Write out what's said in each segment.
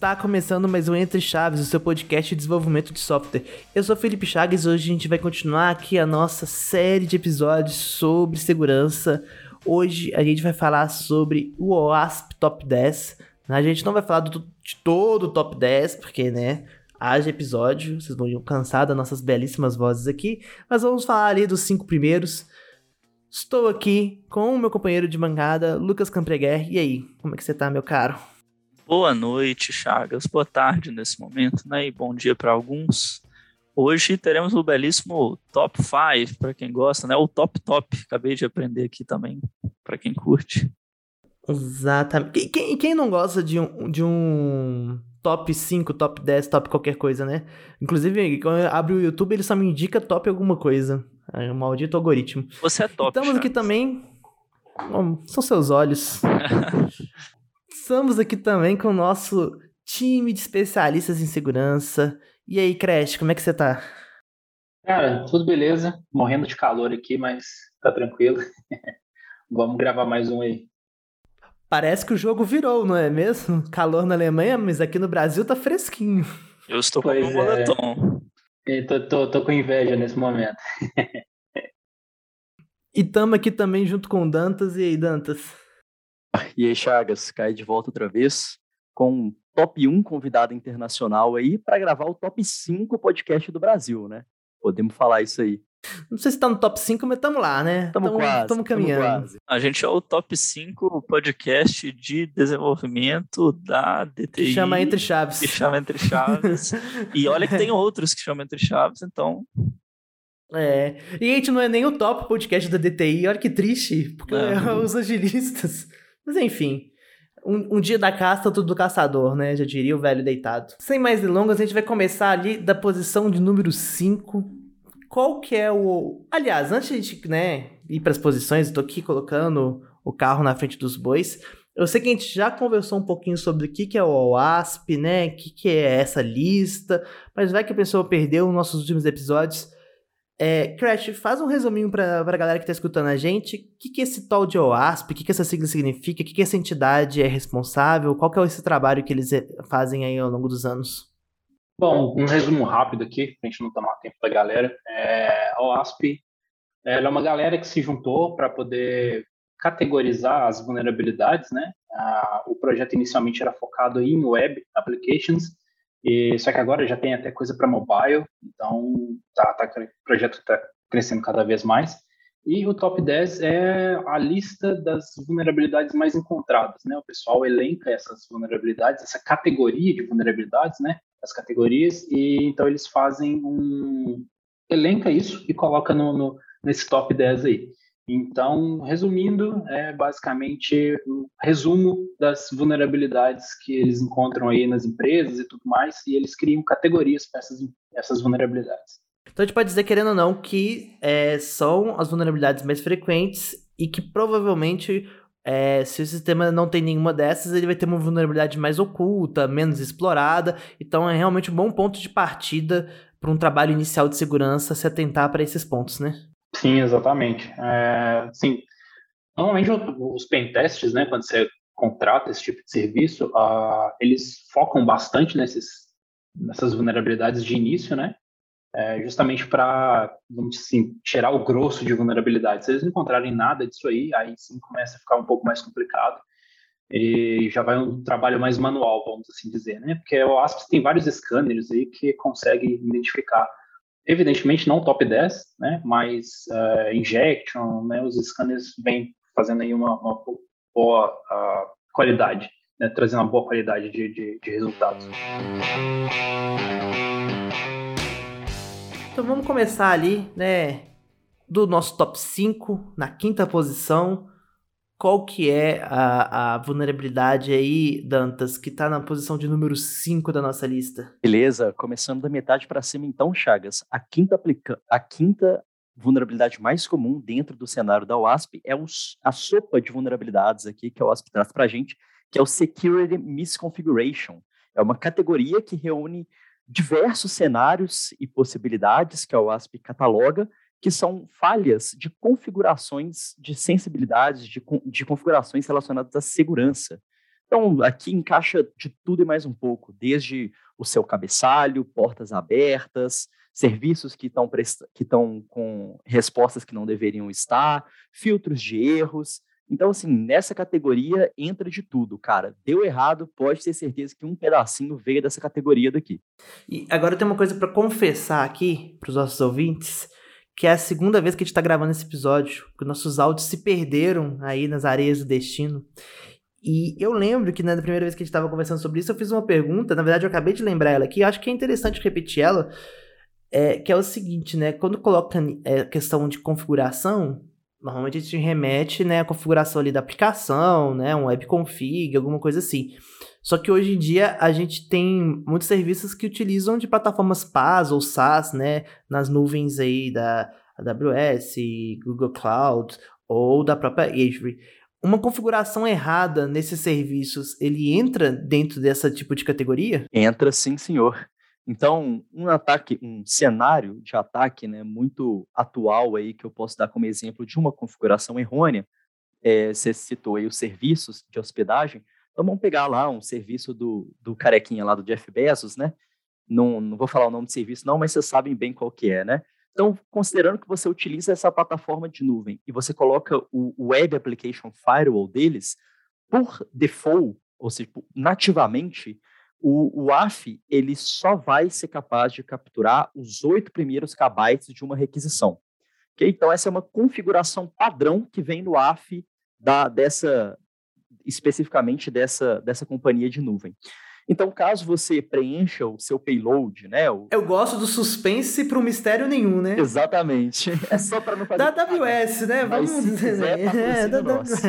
Está começando mais um Entre Chaves, o seu podcast de desenvolvimento de software. Eu sou Felipe Chagas e hoje a gente vai continuar aqui a nossa série de episódios sobre segurança. Hoje a gente vai falar sobre o OASP Top 10. A gente não vai falar do, de todo o Top 10, porque, né, haja episódio, vocês vão cansar das nossas belíssimas vozes aqui, mas vamos falar ali dos cinco primeiros. Estou aqui com o meu companheiro de bancada, Lucas Campreguer. E aí, como é que você tá, meu caro? Boa noite, Chagas. Boa tarde nesse momento, né? E bom dia para alguns. Hoje teremos o belíssimo Top 5 para quem gosta, né? O Top Top. Acabei de aprender aqui também para quem curte. Exatamente. Quem, quem não gosta de um, de um top 5, top 10, top qualquer coisa, né? Inclusive, quando eu abro o YouTube, ele só me indica top alguma coisa. É um maldito algoritmo. Você é top. Estamos aqui também. São seus olhos. Estamos aqui também com o nosso time de especialistas em segurança. E aí, Crash, como é que você tá? Cara, tudo beleza. Morrendo de calor aqui, mas tá tranquilo. Vamos gravar mais um aí. Parece que o jogo virou, não é mesmo? Calor na Alemanha, mas aqui no Brasil tá fresquinho. Eu estou com um moletom. É. Tô, tô, tô com inveja nesse momento. e tamo aqui também junto com o Dantas. E aí, Dantas? E aí, Chagas, cai de volta outra vez com um top 1 convidado internacional aí para gravar o top 5 podcast do Brasil, né? Podemos falar isso aí. Não sei se tá no top 5, mas tamo lá, né? Tamo, tamo quase. Tamo caminhando. Tamo quase. A gente é o top 5 podcast de desenvolvimento da DTI. Que chama Entre Chaves. Que chama Entre Chaves. e olha que tem outros que chamam Entre Chaves, então é. E a gente não é nem o top podcast da DTI, olha que triste, porque é, é os agilistas. Mas enfim. Um, um, dia da caça, tudo do caçador, né? Já diria o velho deitado. Sem mais delongas, a gente vai começar ali da posição de número 5. Qual que é o. Aliás, antes de a gente, né, ir para as posições, tô aqui colocando o carro na frente dos bois. Eu sei que a gente já conversou um pouquinho sobre o que, que é o OASP, né? O que, que é essa lista, mas vai que a pessoa perdeu nos nossos últimos episódios. É, Crash, faz um resuminho para a galera que está escutando a gente. O que, que esse tal de OASP? O que, que essa sigla significa? O que, que essa entidade é responsável? Qual que é esse trabalho que eles eh, fazem aí ao longo dos anos? Bom, um resumo rápido aqui, para a gente não tomar tempo da galera. É, a OASP é uma galera que se juntou para poder categorizar as vulnerabilidades, né? Ah, o projeto inicialmente era focado em web applications, e, só que agora já tem até coisa para mobile, então tá, tá, o projeto está crescendo cada vez mais. E o top 10 é a lista das vulnerabilidades mais encontradas, né? O pessoal elenca essas vulnerabilidades, essa categoria de vulnerabilidades, né? As categorias, e então eles fazem um. elenca isso e coloca no, no nesse top 10 aí. Então, resumindo, é basicamente um resumo das vulnerabilidades que eles encontram aí nas empresas e tudo mais, e eles criam categorias para essas, essas vulnerabilidades. Então a gente pode dizer, querendo ou não, que é, são as vulnerabilidades mais frequentes e que provavelmente, é, se o sistema não tem nenhuma dessas, ele vai ter uma vulnerabilidade mais oculta, menos explorada. Então é realmente um bom ponto de partida para um trabalho inicial de segurança se atentar para esses pontos, né? Sim, exatamente. É, sim, normalmente os pentests, né, quando você contrata esse tipo de serviço, uh, eles focam bastante nesses, nessas vulnerabilidades de início, né? É, justamente para, vamos dizer assim, tirar o grosso de vulnerabilidades. Se eles não encontrarem nada disso aí, aí sim começa a ficar um pouco mais complicado e já vai um trabalho mais manual, vamos assim dizer, né? Porque o ASP tem vários scanners aí que conseguem identificar Evidentemente não top 10, né, mas uh, injection, né, os scanners vêm fazendo aí uma, uma boa uh, qualidade, né, trazendo uma boa qualidade de, de, de resultados. Então vamos começar ali, né, do nosso top 5, na quinta posição, qual que é a, a vulnerabilidade aí, Dantas, que está na posição de número 5 da nossa lista? Beleza, começando da metade para cima então, Chagas. A quinta, aplica a quinta vulnerabilidade mais comum dentro do cenário da WASP é a sopa de vulnerabilidades aqui que a WASP traz para a gente, que é o Security Misconfiguration. É uma categoria que reúne diversos cenários e possibilidades que a WASP cataloga que são falhas de configurações de sensibilidades, de, de configurações relacionadas à segurança. Então, aqui encaixa de tudo e mais um pouco, desde o seu cabeçalho, portas abertas, serviços que estão que estão com respostas que não deveriam estar, filtros de erros. Então, assim, nessa categoria entra de tudo, cara. Deu errado, pode ter certeza que um pedacinho veio dessa categoria daqui. E agora tem uma coisa para confessar aqui para os nossos ouvintes, que é a segunda vez que a gente está gravando esse episódio, porque nossos áudios se perderam aí nas areias do destino. E eu lembro que na né, primeira vez que a gente estava conversando sobre isso, eu fiz uma pergunta, na verdade eu acabei de lembrar ela aqui, acho que é interessante repetir ela, é, que é o seguinte, né? Quando coloca é, questão de configuração, normalmente a gente remete né, à configuração ali da aplicação, né? Um webconfig, alguma coisa assim. Só que hoje em dia a gente tem muitos serviços que utilizam de plataformas PaaS ou SaaS, né? Nas nuvens aí da AWS, Google Cloud ou da própria Azure uma configuração errada nesses serviços, ele entra dentro dessa tipo de categoria? Entra sim, senhor. Então, um ataque, um cenário de ataque né, muito atual aí que eu posso dar como exemplo de uma configuração errônea, é, você citou aí os serviços de hospedagem, então vamos pegar lá um serviço do, do carequinha lá do Jeff Bezos, né? Não, não vou falar o nome do serviço não, mas vocês sabem bem qual que é, né? Então, considerando que você utiliza essa plataforma de nuvem e você coloca o Web Application Firewall deles, por default, ou seja, nativamente, o, o AF ele só vai ser capaz de capturar os oito primeiros kbytes de uma requisição. Okay? Então, essa é uma configuração padrão que vem no AF da, dessa, especificamente dessa, dessa companhia de nuvem. Então, caso você preencha o seu payload, né? O... Eu gosto do suspense para um mistério nenhum, né? Exatamente. É só para não fazer. Da AWS, né? Vamos dizer. Né? É, da AWS.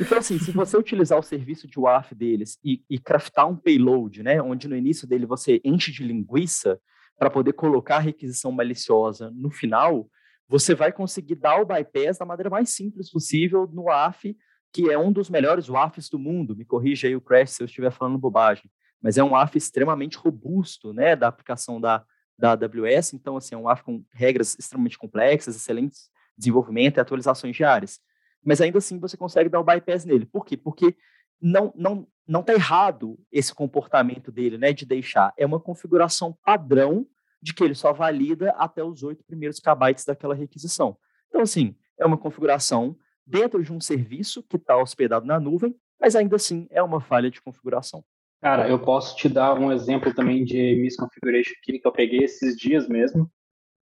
Então, assim, se você utilizar o serviço de WAF deles e, e craftar um payload, né? Onde no início dele você enche de linguiça para poder colocar a requisição maliciosa no final, você vai conseguir dar o bypass da maneira mais simples possível no WAF que é um dos melhores WAFs do mundo. Me corrija aí o Crash se eu estiver falando bobagem. Mas é um WAF extremamente robusto, né, da aplicação da, da AWS. Então, assim, é um WAF com regras extremamente complexas, excelentes desenvolvimento e atualizações diárias. Mas ainda assim você consegue dar o bypass nele. Por quê? Porque não não não está errado esse comportamento dele, né, de deixar. É uma configuração padrão de que ele só valida até os oito primeiros kbytes daquela requisição. Então, assim, é uma configuração dentro de um serviço que está hospedado na nuvem, mas ainda assim é uma falha de configuração. Cara, eu posso te dar um exemplo também de misconfiguration que eu peguei esses dias mesmo.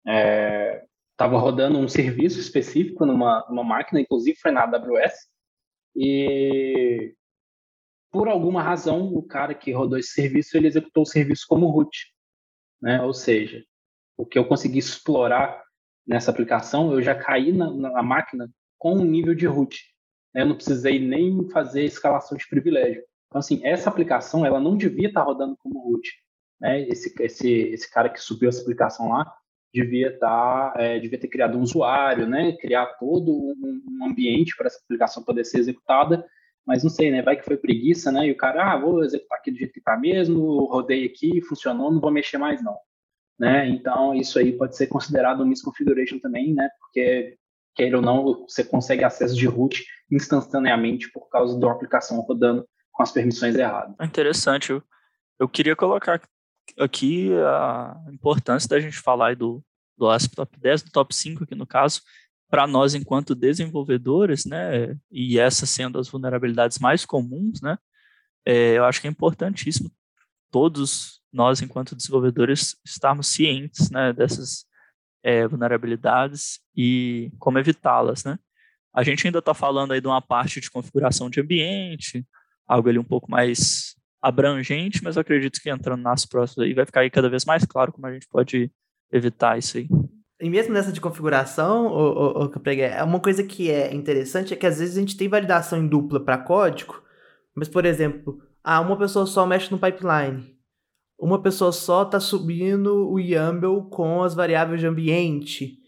Estava é, rodando um serviço específico numa, numa máquina, inclusive foi na AWS, e por alguma razão o cara que rodou esse serviço ele executou o serviço como root, né? Ou seja, o que eu consegui explorar nessa aplicação, eu já caí na, na máquina com um nível de root. Né? Eu não precisei nem fazer escalação de privilégio. Então, assim, essa aplicação ela não devia estar rodando como root. Né? Esse, esse, esse cara que subiu essa aplicação lá devia estar, é, devia ter criado um usuário, né? Criar todo um, um ambiente para essa aplicação poder ser executada. Mas não sei, né? Vai que foi preguiça, né? E o cara, ah, vou executar aqui do jeito que está mesmo, rodei aqui, funcionou, não vou mexer mais não. Né? Então, isso aí pode ser considerado um misconfiguration também, né? Porque queira ou não, você consegue acesso de root instantaneamente por causa da aplicação rodando com as permissões erradas. É interessante. Eu, eu queria colocar aqui a importância da gente falar do, do ASP Top 10, do Top 5 aqui no caso, para nós enquanto desenvolvedores, né, e essas sendo as vulnerabilidades mais comuns, né, é, eu acho que é importantíssimo todos nós enquanto desenvolvedores estarmos cientes, né, dessas é, vulnerabilidades e como evitá-las, né? A gente ainda está falando aí de uma parte de configuração de ambiente, algo ali um pouco mais abrangente, mas eu acredito que entrando nas próximas aí vai ficar aí cada vez mais claro como a gente pode evitar isso aí. E mesmo nessa de configuração, o, o, o uma coisa que é interessante é que às vezes a gente tem validação em dupla para código, mas por exemplo, ah, uma pessoa só mexe no pipeline uma pessoa só está subindo o YAML com as variáveis de ambiente.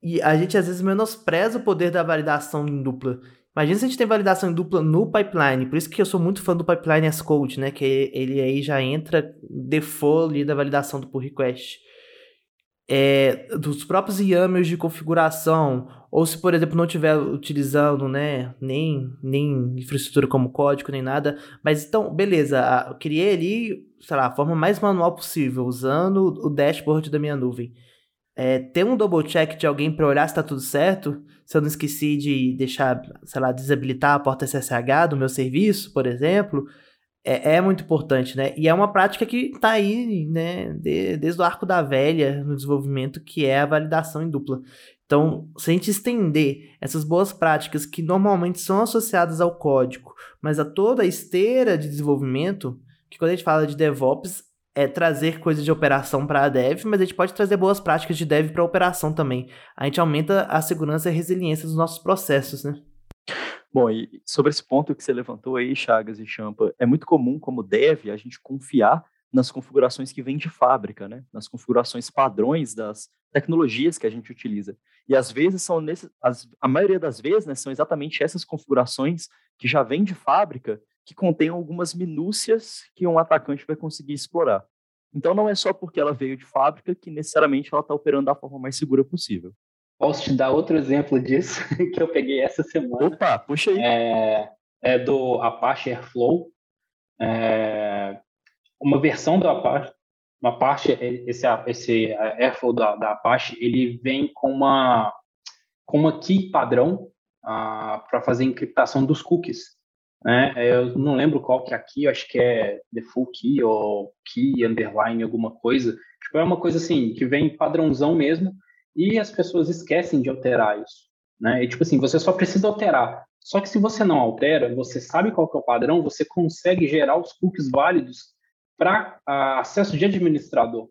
E a gente às vezes menospreza o poder da validação em dupla. Imagina se a gente tem validação em dupla no pipeline. Por isso que eu sou muito fã do pipeline as code, né? Que ele aí já entra default da validação do pull request. É, dos próprios YAMLs de configuração, ou se, por exemplo, não estiver utilizando né, nem, nem infraestrutura como código, nem nada, mas então, beleza, eu criei ali, sei lá, a forma mais manual possível, usando o dashboard da minha nuvem. É, ter um double check de alguém para olhar se está tudo certo, se eu não esqueci de deixar, sei lá, desabilitar a porta SSH do meu serviço, por exemplo, é, é, muito importante, né? E é uma prática que está aí, né, de, desde o arco da velha no desenvolvimento, que é a validação em dupla. Então, se a gente estender essas boas práticas que normalmente são associadas ao código, mas a toda a esteira de desenvolvimento, que quando a gente fala de DevOps, é trazer coisas de operação para a dev, mas a gente pode trazer boas práticas de dev para operação também. A gente aumenta a segurança e a resiliência dos nossos processos, né? Bom, e sobre esse ponto que você levantou aí, Chagas e Champa, é muito comum como dev a gente confiar nas configurações que vêm de fábrica, né? Nas configurações padrões das tecnologias que a gente utiliza. E às vezes são nesse, as, a maioria das vezes, né, são exatamente essas configurações que já vêm de fábrica que contêm algumas minúcias que um atacante vai conseguir explorar. Então não é só porque ela veio de fábrica que necessariamente ela está operando da forma mais segura possível. Posso te dar outro exemplo disso que eu peguei essa semana. Opa, puxa aí. É, é do Apache Airflow. É, uma versão do Apache, uma parte, esse, esse Airflow da, da Apache, ele vem com uma, com uma key padrão ah, para fazer encriptação dos cookies. Né? Eu não lembro qual que é aqui, acho que é default key ou key underline alguma coisa. Tipo, é uma coisa assim, que vem padrãozão mesmo, e as pessoas esquecem de alterar isso. Né? E, tipo assim, você só precisa alterar. Só que se você não altera, você sabe qual é o padrão, você consegue gerar os cookies válidos para acesso de administrador.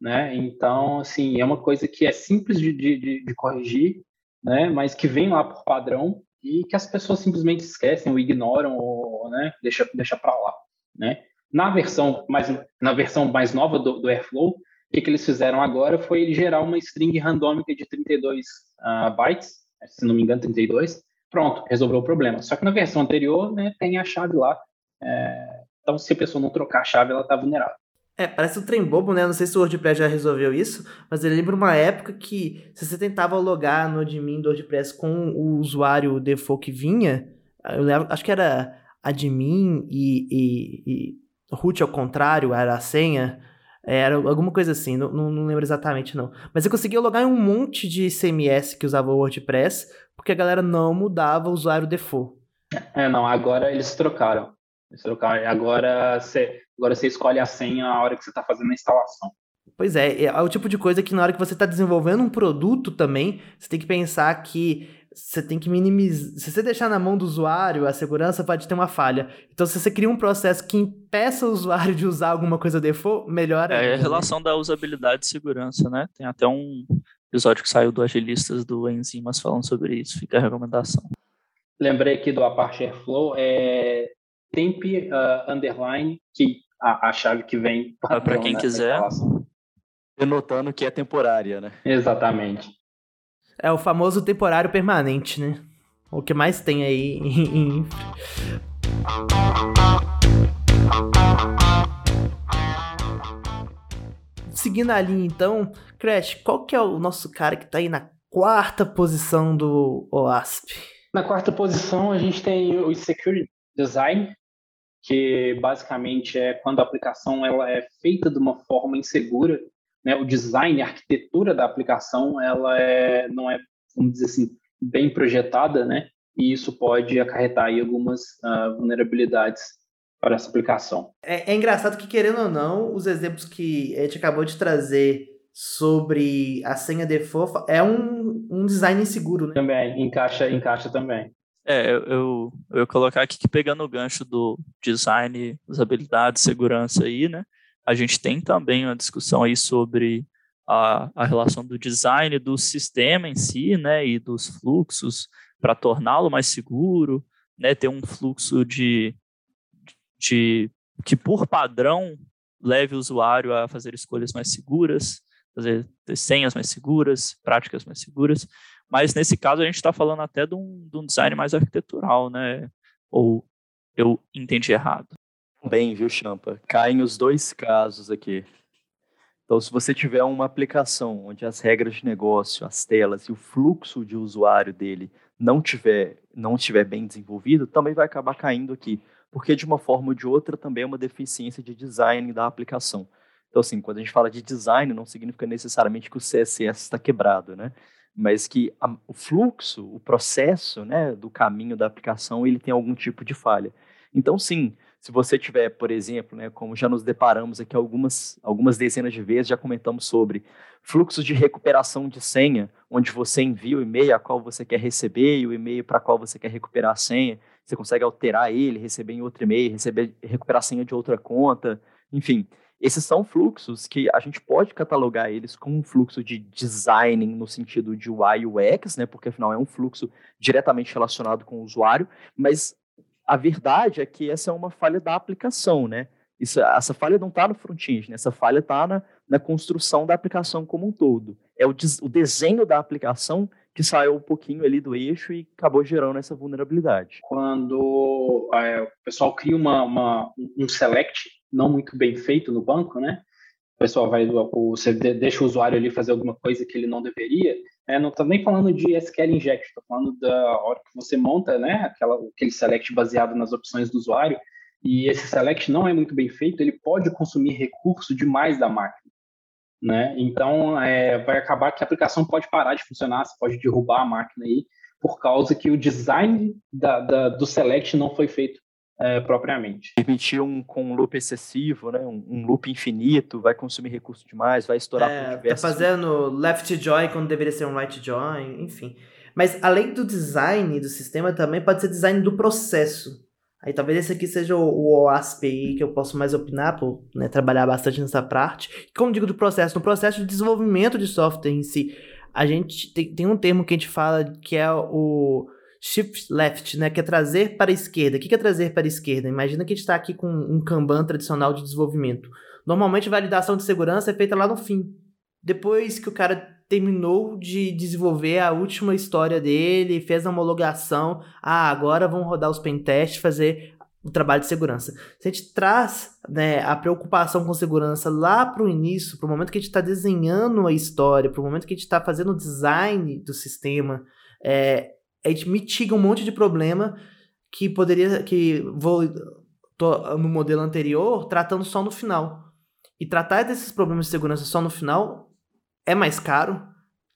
Né? Então, assim, é uma coisa que é simples de, de, de, corrigir, né? mas que vem lá por padrão e que as pessoas simplesmente esquecem ou ignoram ou né? deixa, deixa para lá. Né? Na versão mais, na versão mais nova do, do Airflow, o que, eles fizeram agora foi gerar uma string randômica de 32 uh, ah, bytes, se não me engano, 32. Pronto, resolveu o problema. Só que na versão anterior, né, tem a chave lá. É... Então, se a pessoa não trocar a chave, ela está vulnerável. É, parece um trem bobo, né? Não sei se o WordPress já resolveu isso, mas eu lembro uma época que se você tentava logar no admin do WordPress com o usuário default que vinha, eu lembro, acho que era admin e, e, e root ao contrário, era a senha, era alguma coisa assim, não, não, lembro exatamente não. Mas eu conseguia logar em um monte de CMS que usava o WordPress, porque a galera não mudava o usuário default. É, não, agora eles trocaram. Eles trocaram. Agora você, agora você escolhe a senha a hora que você está fazendo a instalação. Pois é, é o tipo de coisa que na hora que você está desenvolvendo um produto também, você tem que pensar que você tem que minimizar. Se você deixar na mão do usuário, a segurança pode ter uma falha. Então, se você cria um processo que impeça o usuário de usar alguma coisa default, melhor é. É a relação da usabilidade e segurança, né? Tem até um episódio que saiu do Agilistas do Enzimas falando sobre isso. Fica a recomendação. Lembrei aqui do Apache Airflow, é temp uh, underline que a, a, chave que vem para quem quiser. Denotando que é temporária, né? Exatamente. É o famoso temporário permanente, né? O que mais tem aí em. Seguindo a linha, então, Crash, qual que é o nosso cara que tá aí na quarta posição do OASP? Na quarta posição, a gente tem o Security Design, que basicamente é quando a aplicação ela é feita de uma forma insegura né, o design, a arquitetura da aplicação, ela é, não é, vamos dizer assim, bem projetada, né? E isso pode acarretar aí algumas uh, vulnerabilidades para essa aplicação. É, é, engraçado que, querendo ou não, os exemplos que a gente acabou de trazer sobre a senha default é um, um design inseguro, né? Também, encaixa, encaixa também. É, eu, eu, eu ia colocar aqui que pegando o gancho do design, usabilidade, segurança aí, né? A gente tem também uma discussão aí sobre a, a relação do design do sistema em si, né, e dos fluxos para torná-lo mais seguro, né, ter um fluxo de, de que por padrão leve o usuário a fazer escolhas mais seguras, fazer senhas mais seguras, práticas mais seguras. Mas nesse caso a gente está falando até de um, de um, design mais arquitetural, né? Ou eu entendi errado? Bem, viu, Champa? Caem os dois casos aqui. Então, se você tiver uma aplicação onde as regras de negócio, as telas e o fluxo de usuário dele não tiver, não estiver bem desenvolvido, também vai acabar caindo aqui, porque de uma forma ou de outra também é uma deficiência de design da aplicação. Então, assim, quando a gente fala de design, não significa necessariamente que o CSS está quebrado, né? Mas que a, o fluxo, o processo, né, do caminho da aplicação, ele tem algum tipo de falha. Então, sim, se você tiver, por exemplo, né, como já nos deparamos aqui algumas, algumas dezenas de vezes, já comentamos sobre fluxos de recuperação de senha, onde você envia o e-mail a qual você quer receber e o e-mail para qual você quer recuperar a senha. Você consegue alterar ele, receber em outro e-mail, receber, recuperar a senha de outra conta. Enfim, esses são fluxos que a gente pode catalogar eles como um fluxo de design no sentido de UI UX, né? Porque afinal é um fluxo diretamente relacionado com o usuário, mas a verdade é que essa é uma falha da aplicação, né? Isso, essa falha não está no front-end, né? essa falha está na, na construção da aplicação como um todo. É o, des, o desenho da aplicação que saiu um pouquinho ali do eixo e acabou gerando essa vulnerabilidade. Quando é, o pessoal cria uma, uma, um select não muito bem feito no banco, né? O pessoal vai, você deixa o usuário ali fazer alguma coisa que ele não deveria, é, não estou nem falando de SQL inject, estou falando da hora que você monta né, aquela, aquele select baseado nas opções do usuário, e esse select não é muito bem feito, ele pode consumir recurso demais da máquina. Né? Então, é, vai acabar que a aplicação pode parar de funcionar, você pode derrubar a máquina aí, por causa que o design da, da, do select não foi feito é, propriamente. Permitir um com um loop excessivo, né? Um, um, loop infinito, vai consumir recurso demais, vai estourar é, por diversos... Tá fazendo left join quando deveria ser um right join, enfim. Mas além do design do sistema, também pode ser design do processo. Aí talvez esse aqui seja o, o OASP que eu posso mais opinar, por né, trabalhar bastante nessa parte. Como digo do processo, no processo de desenvolvimento de software em si, a gente tem, tem um termo que a gente fala que é o shift left, né, que é trazer para a esquerda. O que é trazer para a esquerda? Imagina que a gente está aqui com um Kanban tradicional de desenvolvimento. Normalmente, validação de segurança é feita lá no fim. Depois que o cara terminou de desenvolver a última história dele, fez a homologação, ah, agora vamos rodar os pentests, fazer o trabalho de segurança. Se a gente traz né, a preocupação com segurança lá para o início, para o momento que a gente está desenhando a história, para o momento que a gente está fazendo o design do sistema, é, a gente mitiga um monte de problema que poderia. que vou. No modelo anterior, tratando só no final. E tratar desses problemas de segurança só no final é mais caro,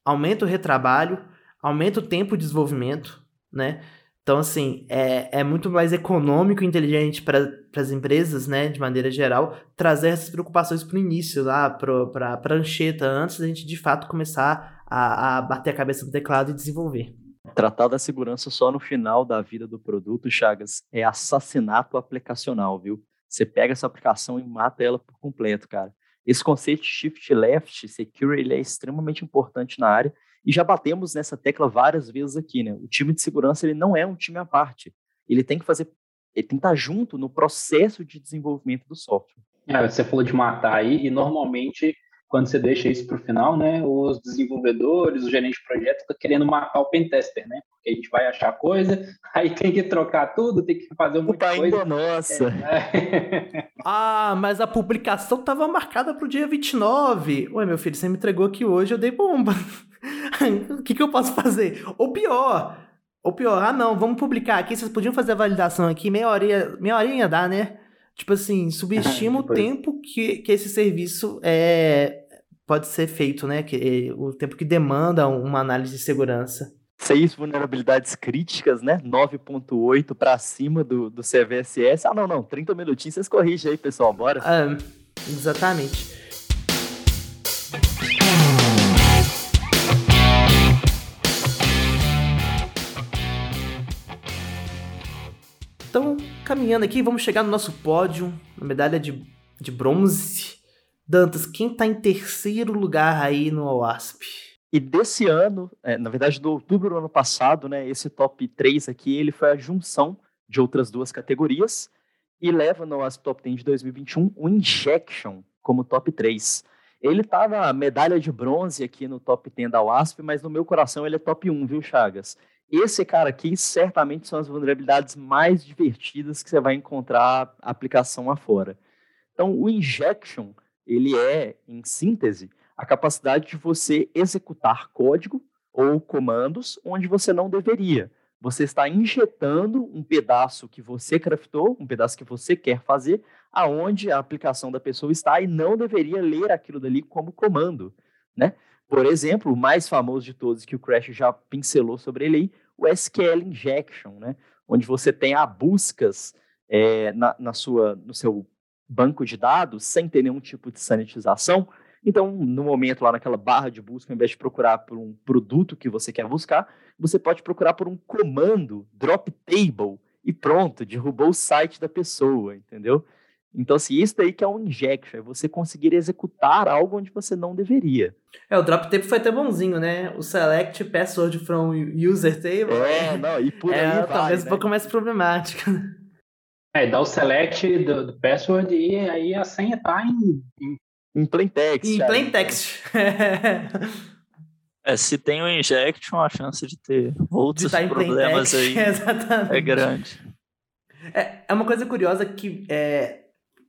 aumenta o retrabalho, aumenta o tempo de desenvolvimento, né? Então, assim, é, é muito mais econômico e inteligente para as empresas, né, de maneira geral, trazer essas preocupações para o início, lá, para a prancheta, antes da gente de fato começar a, a bater a cabeça no teclado e desenvolver. Tratar da segurança só no final da vida do produto, Chagas, é assassinato aplicacional, viu? Você pega essa aplicação e mata ela por completo, cara. Esse conceito de shift left secure ele é extremamente importante na área e já batemos nessa tecla várias vezes aqui, né? O time de segurança ele não é um time à parte. Ele tem que fazer, ele tem que estar junto no processo de desenvolvimento do software. É, você falou de matar aí e normalmente quando você deixa isso para o final, né, os desenvolvedores, o gerente de projeto fica querendo matar o pentester, né? Porque a gente vai achar coisa, aí tem que trocar tudo, tem que fazer um monte de coisa. nossa. É. ah, mas a publicação estava marcada para o dia 29. Ué, meu filho, você me entregou aqui hoje, eu dei bomba. o que, que eu posso fazer? Ou pior, ou pior, ah não, vamos publicar aqui, vocês podiam fazer a validação aqui, meia horinha, meia horinha dá, né? Tipo assim, subestima o tempo que, que esse serviço é, pode ser feito, né? Que, o tempo que demanda uma análise de segurança. Seis vulnerabilidades críticas, né? 9.8 para cima do, do CVSS. Ah, não, não, 30 minutinhos, vocês corrigem aí, pessoal, bora. Ah, exatamente. Então, caminhando aqui, vamos chegar no nosso pódio, na medalha de, de bronze. Dantas, quem está em terceiro lugar aí no OASP? E desse ano, é, na verdade do outubro do ano passado, né, esse top 3 aqui, ele foi a junção de outras duas categorias e leva no OASP Top 10 de 2021 o Injection como top 3. Ele tá na medalha de bronze aqui no top 10 da OASP, mas no meu coração ele é top 1, viu, Chagas? Esse cara aqui certamente são as vulnerabilidades mais divertidas que você vai encontrar aplicação afora. Então, o Injection ele é, em síntese, a capacidade de você executar código ou comandos onde você não deveria. Você está injetando um pedaço que você craftou, um pedaço que você quer fazer, aonde a aplicação da pessoa está e não deveria ler aquilo dali como comando, né? Por exemplo, o mais famoso de todos que o Crash já pincelou sobre ele aí, o SQL Injection, né? Onde você tem a buscas é, na, na sua, no seu banco de dados sem ter nenhum tipo de sanitização. Então, no momento lá naquela barra de busca, ao invés de procurar por um produto que você quer buscar, você pode procurar por um comando, drop table, e pronto, derrubou o site da pessoa, entendeu? Então, assim, isso daí que é um injection, é você conseguir executar algo onde você não deveria. É, o drop table foi até bonzinho, né? O select password from user table. É, não, e por é, aí vai, talvez né? um pouco mais problemático. É, dá o select do, do password e aí a senha tá em, em... em plain text. Em plain text. É, se tem o injection, a chance de ter outros de tá problemas aí é grande. É, é uma coisa curiosa que é,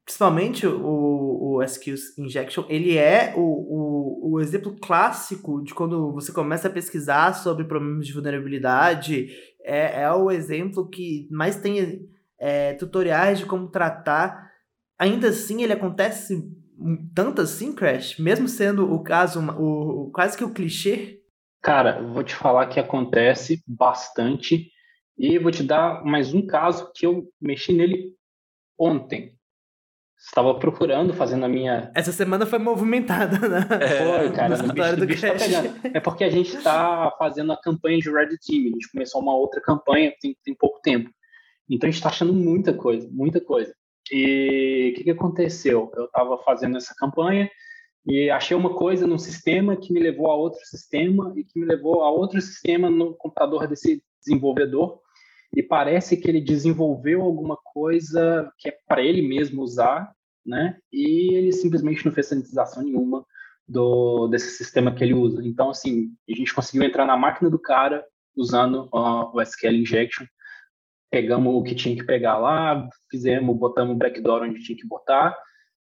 principalmente o, o SQ Injection, ele é o, o, o exemplo clássico de quando você começa a pesquisar sobre problemas de vulnerabilidade. É, é o exemplo que mais tem é, tutoriais de como tratar. Ainda assim, ele acontece tanto assim, Crash? Mesmo sendo o caso, o, o quase que o clichê? Cara, vou te falar que acontece bastante. E vou te dar mais um caso que eu mexi nele ontem. Estava procurando, fazendo a minha. Essa semana foi movimentada, né? É, foi, cara. No bicho, do bicho tá pegando. É porque a gente está fazendo a campanha de Red Team. A gente começou uma outra campanha tem, tem pouco tempo. Então a gente está achando muita coisa, muita coisa. E o que, que aconteceu? Eu estava fazendo essa campanha e achei uma coisa num sistema que me levou a outro sistema e que me levou a outro sistema no computador desse desenvolvedor e parece que ele desenvolveu alguma coisa que é para ele mesmo usar, né? E ele simplesmente não fez sanitização nenhuma do desse sistema que ele usa. Então, assim, a gente conseguiu entrar na máquina do cara usando uh, o SQL Injection, pegamos o que tinha que pegar lá, fizemos, botamos o backdoor onde tinha que botar,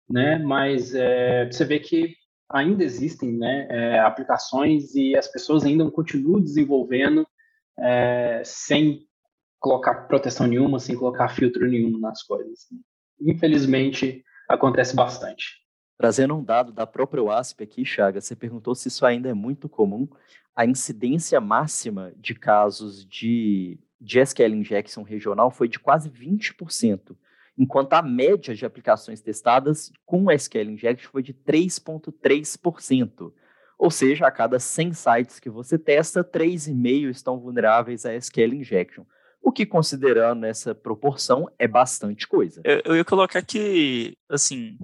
né? Mas é, você vê que ainda existem, né, é, aplicações e as pessoas ainda continuam desenvolvendo é, sem colocar proteção nenhuma, sem colocar filtro nenhum nas coisas. Infelizmente, acontece bastante. Trazendo um dado da própria WASP aqui, Chaga, você perguntou se isso ainda é muito comum. A incidência máxima de casos de, de SQL injection regional foi de quase 20%, enquanto a média de aplicações testadas com SQL injection foi de 3,3%. Ou seja, a cada 100 sites que você testa, 3,5 estão vulneráveis a SQL injection. O que, considerando essa proporção, é bastante coisa. Eu, eu ia colocar que, assim,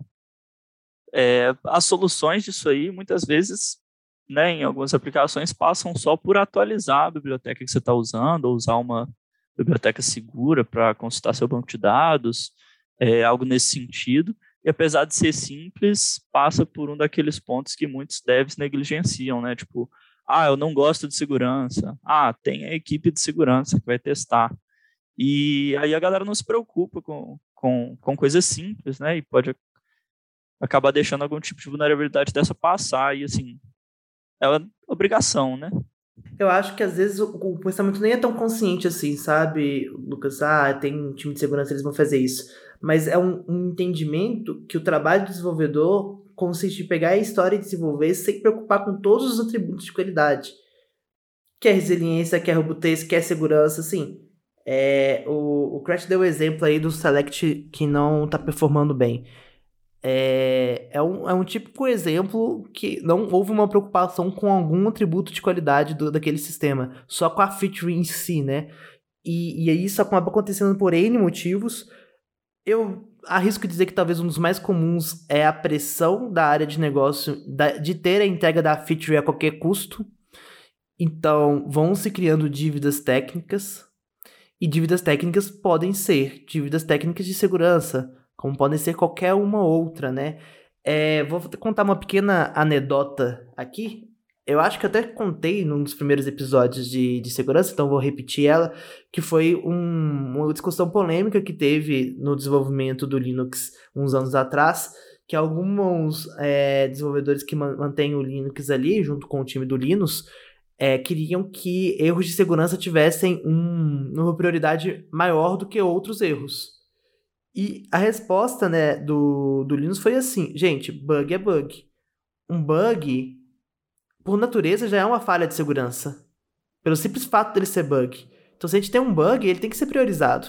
é, as soluções disso aí, muitas vezes, né, em algumas aplicações, passam só por atualizar a biblioteca que você está usando, ou usar uma biblioteca segura para consultar seu banco de dados, é, algo nesse sentido. E apesar de ser simples, passa por um daqueles pontos que muitos devs negligenciam, né? Tipo, ah, eu não gosto de segurança. Ah, tem a equipe de segurança que vai testar. E aí a galera não se preocupa com, com, com coisas simples, né? E pode acabar deixando algum tipo de vulnerabilidade dessa passar. E assim, é uma obrigação, né? Eu acho que às vezes o, o pensamento nem é tão consciente assim, sabe, Lucas? Ah, tem um time de segurança, eles vão fazer isso. Mas é um, um entendimento que o trabalho do desenvolvedor consiste em pegar a história e desenvolver sem preocupar com todos os atributos de qualidade. Quer resiliência, quer robustez, quer segurança, assim. É, o, o Crash deu o exemplo aí do Select que não está performando bem. É, é, um, é um típico exemplo que não houve uma preocupação com algum atributo de qualidade do, daquele sistema, só com a feature em si, né? E, e isso acaba acontecendo por N motivos. Eu arrisco dizer que talvez um dos mais comuns é a pressão da área de negócio da, de ter a entrega da feature a qualquer custo. Então, vão se criando dívidas técnicas, e dívidas técnicas podem ser dívidas técnicas de segurança, como podem ser qualquer uma outra, né? É, vou contar uma pequena anedota aqui. Eu acho que até contei num dos primeiros episódios de, de segurança, então vou repetir ela, que foi um, uma discussão polêmica que teve no desenvolvimento do Linux uns anos atrás, que alguns é, desenvolvedores que mantêm o Linux ali, junto com o time do Linux, é, queriam que erros de segurança tivessem um, uma prioridade maior do que outros erros. E a resposta né, do, do Linux foi assim: gente, bug é bug. Um bug, por natureza, já é uma falha de segurança. Pelo simples fato dele ser bug. Então, se a gente tem um bug, ele tem que ser priorizado.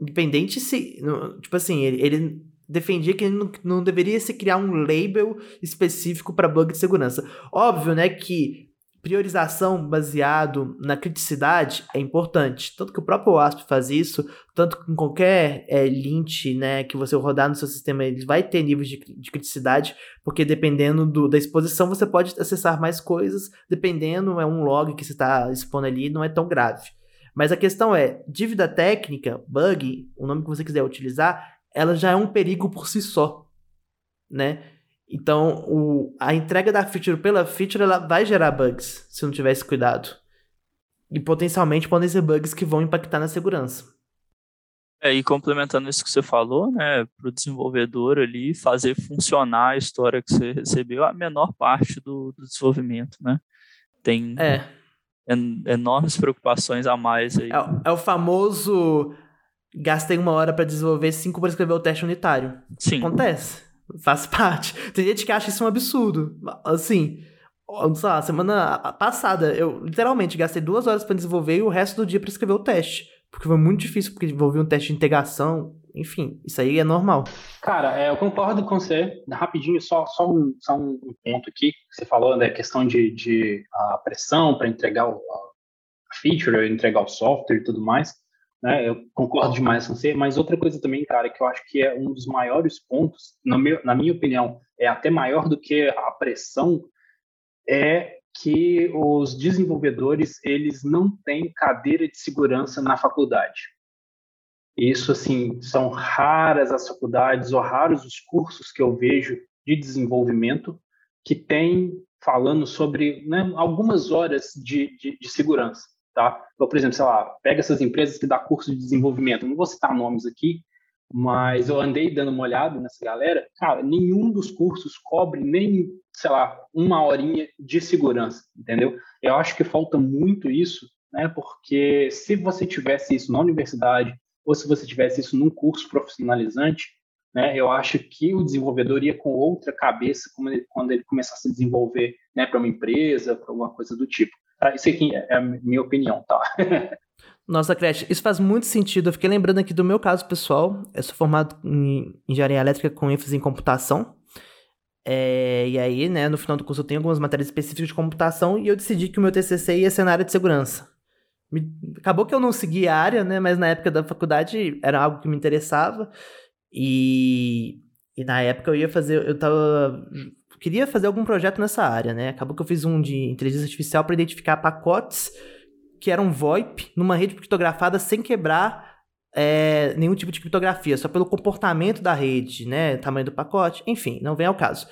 Independente se. Tipo assim, ele, ele defendia que não, não deveria se criar um label específico para bug de segurança. Óbvio, né, que priorização baseado na criticidade é importante. Tanto que o próprio OASP faz isso, tanto que com qualquer é, lint né, que você rodar no seu sistema, ele vai ter níveis de, de criticidade, porque dependendo do, da exposição, você pode acessar mais coisas, dependendo, é um log que você está expondo ali, não é tão grave. Mas a questão é, dívida técnica, bug, o nome que você quiser utilizar, ela já é um perigo por si só, né? Então, o, a entrega da feature pela feature ela vai gerar bugs se não tiver esse cuidado. E potencialmente podem ser bugs que vão impactar na segurança. É, e complementando isso que você falou, né, para o desenvolvedor ali fazer funcionar a história que você recebeu a menor parte do, do desenvolvimento, né? Tem é. en enormes preocupações a mais aí. É, é o famoso gastei uma hora para desenvolver cinco para escrever o teste unitário. Sim. Acontece. Faz parte. Tem gente que acha isso um absurdo. Assim, sei lá, semana passada, eu literalmente gastei duas horas para desenvolver e o resto do dia para escrever o teste. Porque foi muito difícil, porque envolvia um teste de integração. Enfim, isso aí é normal. Cara, é, eu concordo com você. Rapidinho, só, só, um, só um ponto aqui. Você falou da né, questão de, de a pressão para entregar o, a feature, entregar o software e tudo mais. Né? Eu concordo demais com você, mas outra coisa também, cara, que eu acho que é um dos maiores pontos, meu, na minha opinião, é até maior do que a pressão, é que os desenvolvedores eles não têm cadeira de segurança na faculdade. Isso, assim, são raras as faculdades ou raros os cursos que eu vejo de desenvolvimento que tem falando sobre né, algumas horas de, de, de segurança. Tá? Então, por exemplo, sei lá, pega essas empresas que dá curso de desenvolvimento, não vou citar nomes aqui, mas eu andei dando uma olhada nessa galera, cara, nenhum dos cursos cobre nem, sei lá, uma horinha de segurança, entendeu? Eu acho que falta muito isso, né? Porque se você tivesse isso na universidade ou se você tivesse isso num curso profissionalizante, né? Eu acho que o desenvolvedor ia com outra cabeça quando ele começasse a desenvolver, né, para uma empresa, para alguma coisa do tipo. Tá, isso aqui é a minha opinião, tá? Nossa, Crash, isso faz muito sentido. Eu fiquei lembrando aqui do meu caso pessoal. Eu sou formado em engenharia elétrica com ênfase em computação. É, e aí, né, no final do curso eu tenho algumas matérias específicas de computação e eu decidi que o meu TCC ia ser na área de segurança. Me, acabou que eu não segui a área, né, mas na época da faculdade era algo que me interessava. E, e na época eu ia fazer, eu tava queria fazer algum projeto nessa área, né? Acabou que eu fiz um de inteligência artificial para identificar pacotes que eram VoIP numa rede criptografada sem quebrar é, nenhum tipo de criptografia, só pelo comportamento da rede, né? Tamanho do pacote, enfim, não vem ao caso.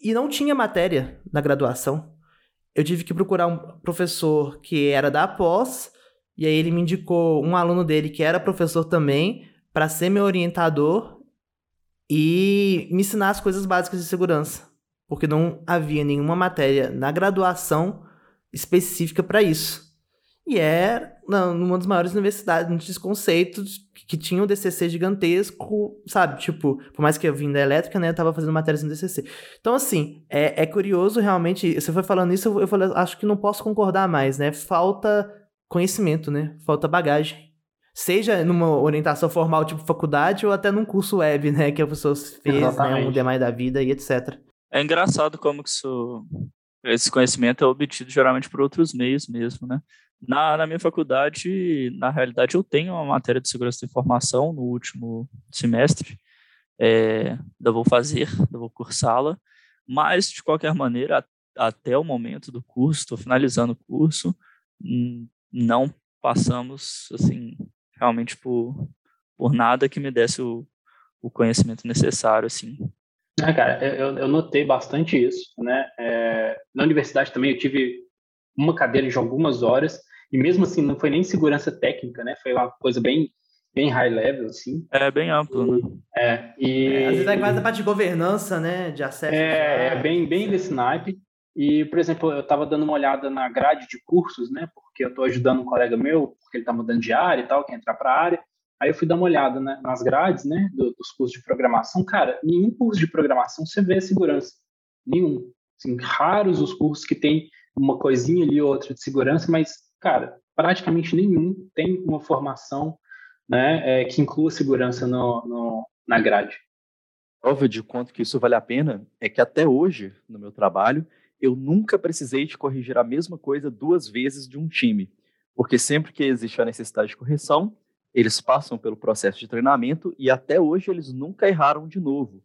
E não tinha matéria na graduação. Eu tive que procurar um professor que era da pós, e aí ele me indicou um aluno dele que era professor também, para ser meu orientador e me ensinar as coisas básicas de segurança porque não havia nenhuma matéria na graduação específica para isso. E é numa das maiores universidades de conceitos que tinha um DCC gigantesco, sabe? Tipo, por mais que eu vim da elétrica, né? Eu tava fazendo matérias no DCC. Então, assim, é, é curioso realmente. Você foi falando isso, eu, eu falei, acho que não posso concordar mais, né? Falta conhecimento, né? Falta bagagem. Seja numa orientação formal, tipo faculdade, ou até num curso web, né? Que a pessoa fez, né? Um demais da vida e etc. É engraçado como que isso, esse conhecimento é obtido geralmente por outros meios mesmo, né? Na, na minha faculdade, na realidade, eu tenho uma matéria de segurança da informação no último semestre, é, ainda vou fazer, ainda vou cursá-la, mas, de qualquer maneira, até o momento do curso, estou finalizando o curso, não passamos, assim, realmente por, por nada que me desse o, o conhecimento necessário, assim, é, cara, eu, eu, notei bastante isso, né? É, na universidade também eu tive uma cadeira de algumas horas e mesmo assim não foi nem segurança técnica, né? Foi uma coisa bem bem high level, assim. É bem amplo, né? É, e... É, às vezes é mais a parte de governança, né, de acesso. É, é bem, bem desse naipe. E, por exemplo, eu estava dando uma olhada na grade de cursos, né, porque eu estou ajudando um colega meu, porque ele está mudando de área e tal, quer entrar para a área. Aí eu fui dar uma olhada né, nas grades, né, dos cursos de programação. Cara, nenhum curso de programação você vê segurança. Nenhum. Assim, raros os cursos que tem uma coisinha ali ou outra de segurança, mas, cara, praticamente nenhum tem uma formação né, é, que inclua segurança no, no, na grade. Prova de quanto que isso vale a pena é que até hoje, no meu trabalho, eu nunca precisei de corrigir a mesma coisa duas vezes de um time, porque sempre que existe a necessidade de correção, eles passam pelo processo de treinamento e até hoje eles nunca erraram de novo.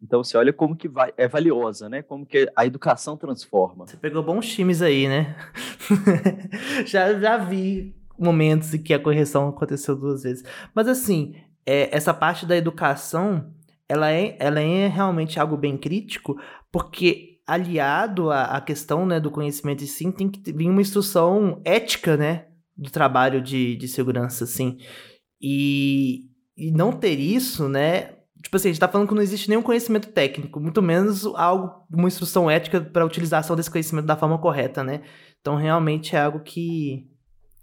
Então você olha como que vai, é valiosa, né? Como que a educação transforma. Você pegou bons times aí, né? já, já vi momentos em que a correção aconteceu duas vezes. Mas assim, é, essa parte da educação, ela é, ela é realmente algo bem crítico, porque aliado à, à questão né, do conhecimento e sim, tem que vir uma instrução ética, né? Do trabalho de, de segurança, assim. E, e não ter isso, né? Tipo assim, a gente tá falando que não existe nenhum conhecimento técnico, muito menos algo, uma instrução ética para utilização desse conhecimento da forma correta, né? Então, realmente é algo que,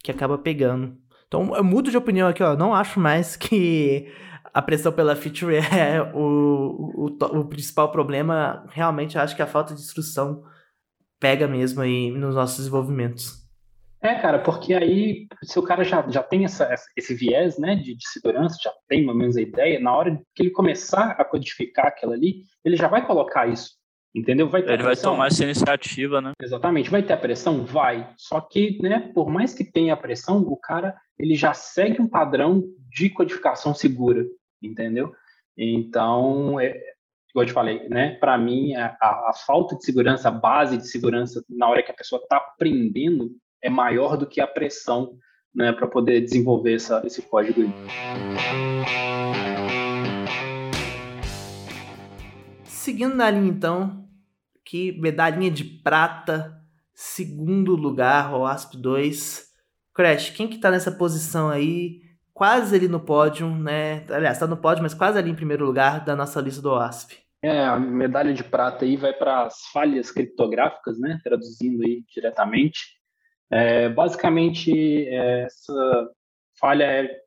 que acaba pegando. Então, eu mudo de opinião aqui, ó. Não acho mais que a pressão pela feature é o, o, o principal problema. Realmente, acho que a falta de instrução pega mesmo aí nos nossos desenvolvimentos. É, cara, porque aí, se o cara já, já tem essa, esse viés né, de, de segurança, já tem uma menos a ideia, na hora que ele começar a codificar aquela ali, ele já vai colocar isso. Entendeu? Vai ele vai tomar essa iniciativa, né? Exatamente. Vai ter a pressão? Vai. Só que, né, por mais que tenha a pressão, o cara ele já segue um padrão de codificação segura, entendeu? Então, é, como eu te falei, né, para mim, a, a, falta de segurança, a base de segurança, na hora que a pessoa está aprendendo, é maior do que a pressão né, para poder desenvolver essa, esse código aí. Seguindo na linha, então, que medalhinha de prata, segundo lugar, OASP 2. Crash, quem que tá nessa posição aí? Quase ali no pódio, né? Aliás, tá no pódio, mas quase ali em primeiro lugar da nossa lista do OASP. É, a medalha de prata aí vai para as falhas criptográficas, né? Traduzindo aí diretamente. É, basicamente, essa falha é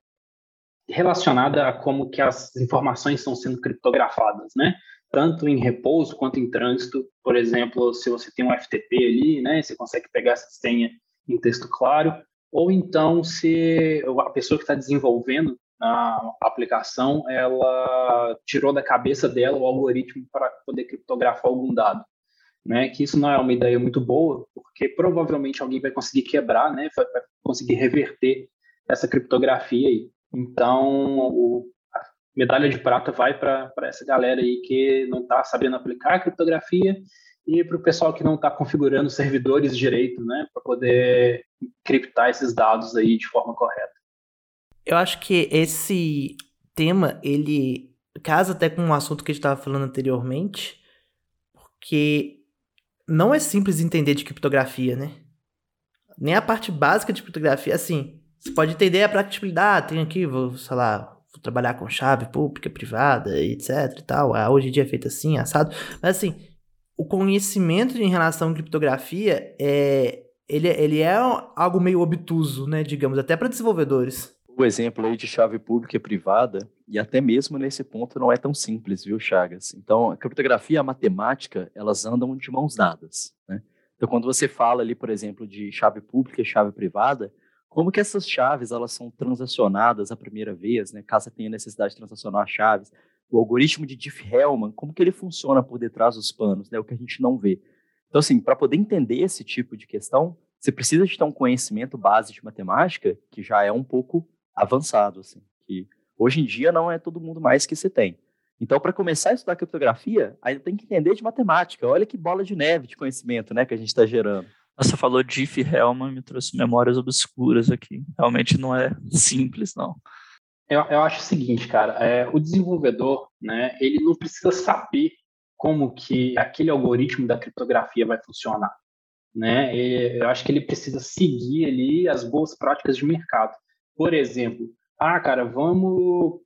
relacionada a como que as informações estão sendo criptografadas, né? Tanto em repouso quanto em trânsito. Por exemplo, se você tem um FTP ali, né? Você consegue pegar essa senha em texto claro. Ou então, se a pessoa que está desenvolvendo a aplicação, ela tirou da cabeça dela o algoritmo para poder criptografar algum dado né? Que isso não é uma ideia muito boa, porque provavelmente alguém vai conseguir quebrar, né? Vai, vai conseguir reverter essa criptografia aí. Então, o, a medalha de prata vai para essa galera aí que não está sabendo aplicar a criptografia e para o pessoal que não está configurando servidores direito, né? Para poder criptar esses dados aí de forma correta. Eu acho que esse tema ele casa até com um assunto que a gente estava falando anteriormente, porque não é simples entender de criptografia, né? Nem a parte básica de criptografia, assim, você pode entender a praticidade, ah, tem aqui, vou, sei lá, vou trabalhar com chave pública, privada, etc e tal, ah, hoje em dia é feito assim, assado, mas assim, o conhecimento em relação à criptografia é, ele, ele é algo meio obtuso, né, digamos, até para desenvolvedores o exemplo aí de chave pública e privada, e até mesmo nesse ponto não é tão simples, viu, Chagas? Então, a criptografia e a matemática, elas andam de mãos dadas, né? Então, quando você fala ali, por exemplo, de chave pública e chave privada, como que essas chaves elas são transacionadas a primeira vez, né? Caso tenha necessidade de transacionar chaves, o algoritmo de Diffie-Hellman, como que ele funciona por detrás dos panos, né? O que a gente não vê. Então, assim, para poder entender esse tipo de questão, você precisa de ter um conhecimento base de matemática que já é um pouco avançado, assim, que hoje em dia não é todo mundo mais que se tem. Então, para começar a estudar criptografia, ainda tem que entender de matemática. Olha que bola de neve de conhecimento, né, que a gente está gerando. Você falou de Diffie-Hellman, me trouxe memórias obscuras aqui. Realmente não é simples, não. Eu, eu acho o seguinte, cara, é, o desenvolvedor, né, ele não precisa saber como que aquele algoritmo da criptografia vai funcionar, né? E eu acho que ele precisa seguir ali as boas práticas de mercado. Por exemplo, ah, cara, vamos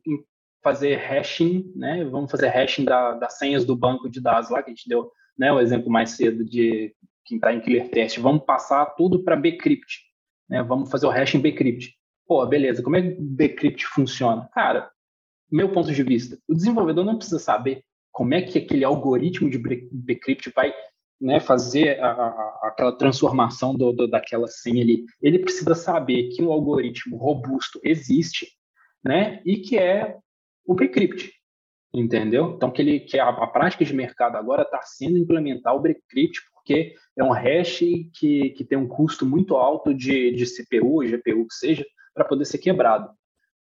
fazer hashing, né? Vamos fazer hashing da, das senhas do banco de dados lá, que a gente deu né, o exemplo mais cedo de quem está em Killer Test. Vamos passar tudo para Bcrypt. Né? Vamos fazer o hashing Bcrypt. Pô, beleza, como é que Bcrypt funciona? Cara, meu ponto de vista, o desenvolvedor não precisa saber como é que aquele algoritmo de Bcrypt vai né, fazer a, a, aquela transformação do, do, daquela senha ali. Ele precisa saber que um algoritmo robusto existe, né, e que é o Bcrypt, entendeu? Então que ele que a, a prática de mercado agora está sendo implementar o Bcrypt porque é um hash que, que tem um custo muito alto de, de CPU, GPU que seja, para poder ser quebrado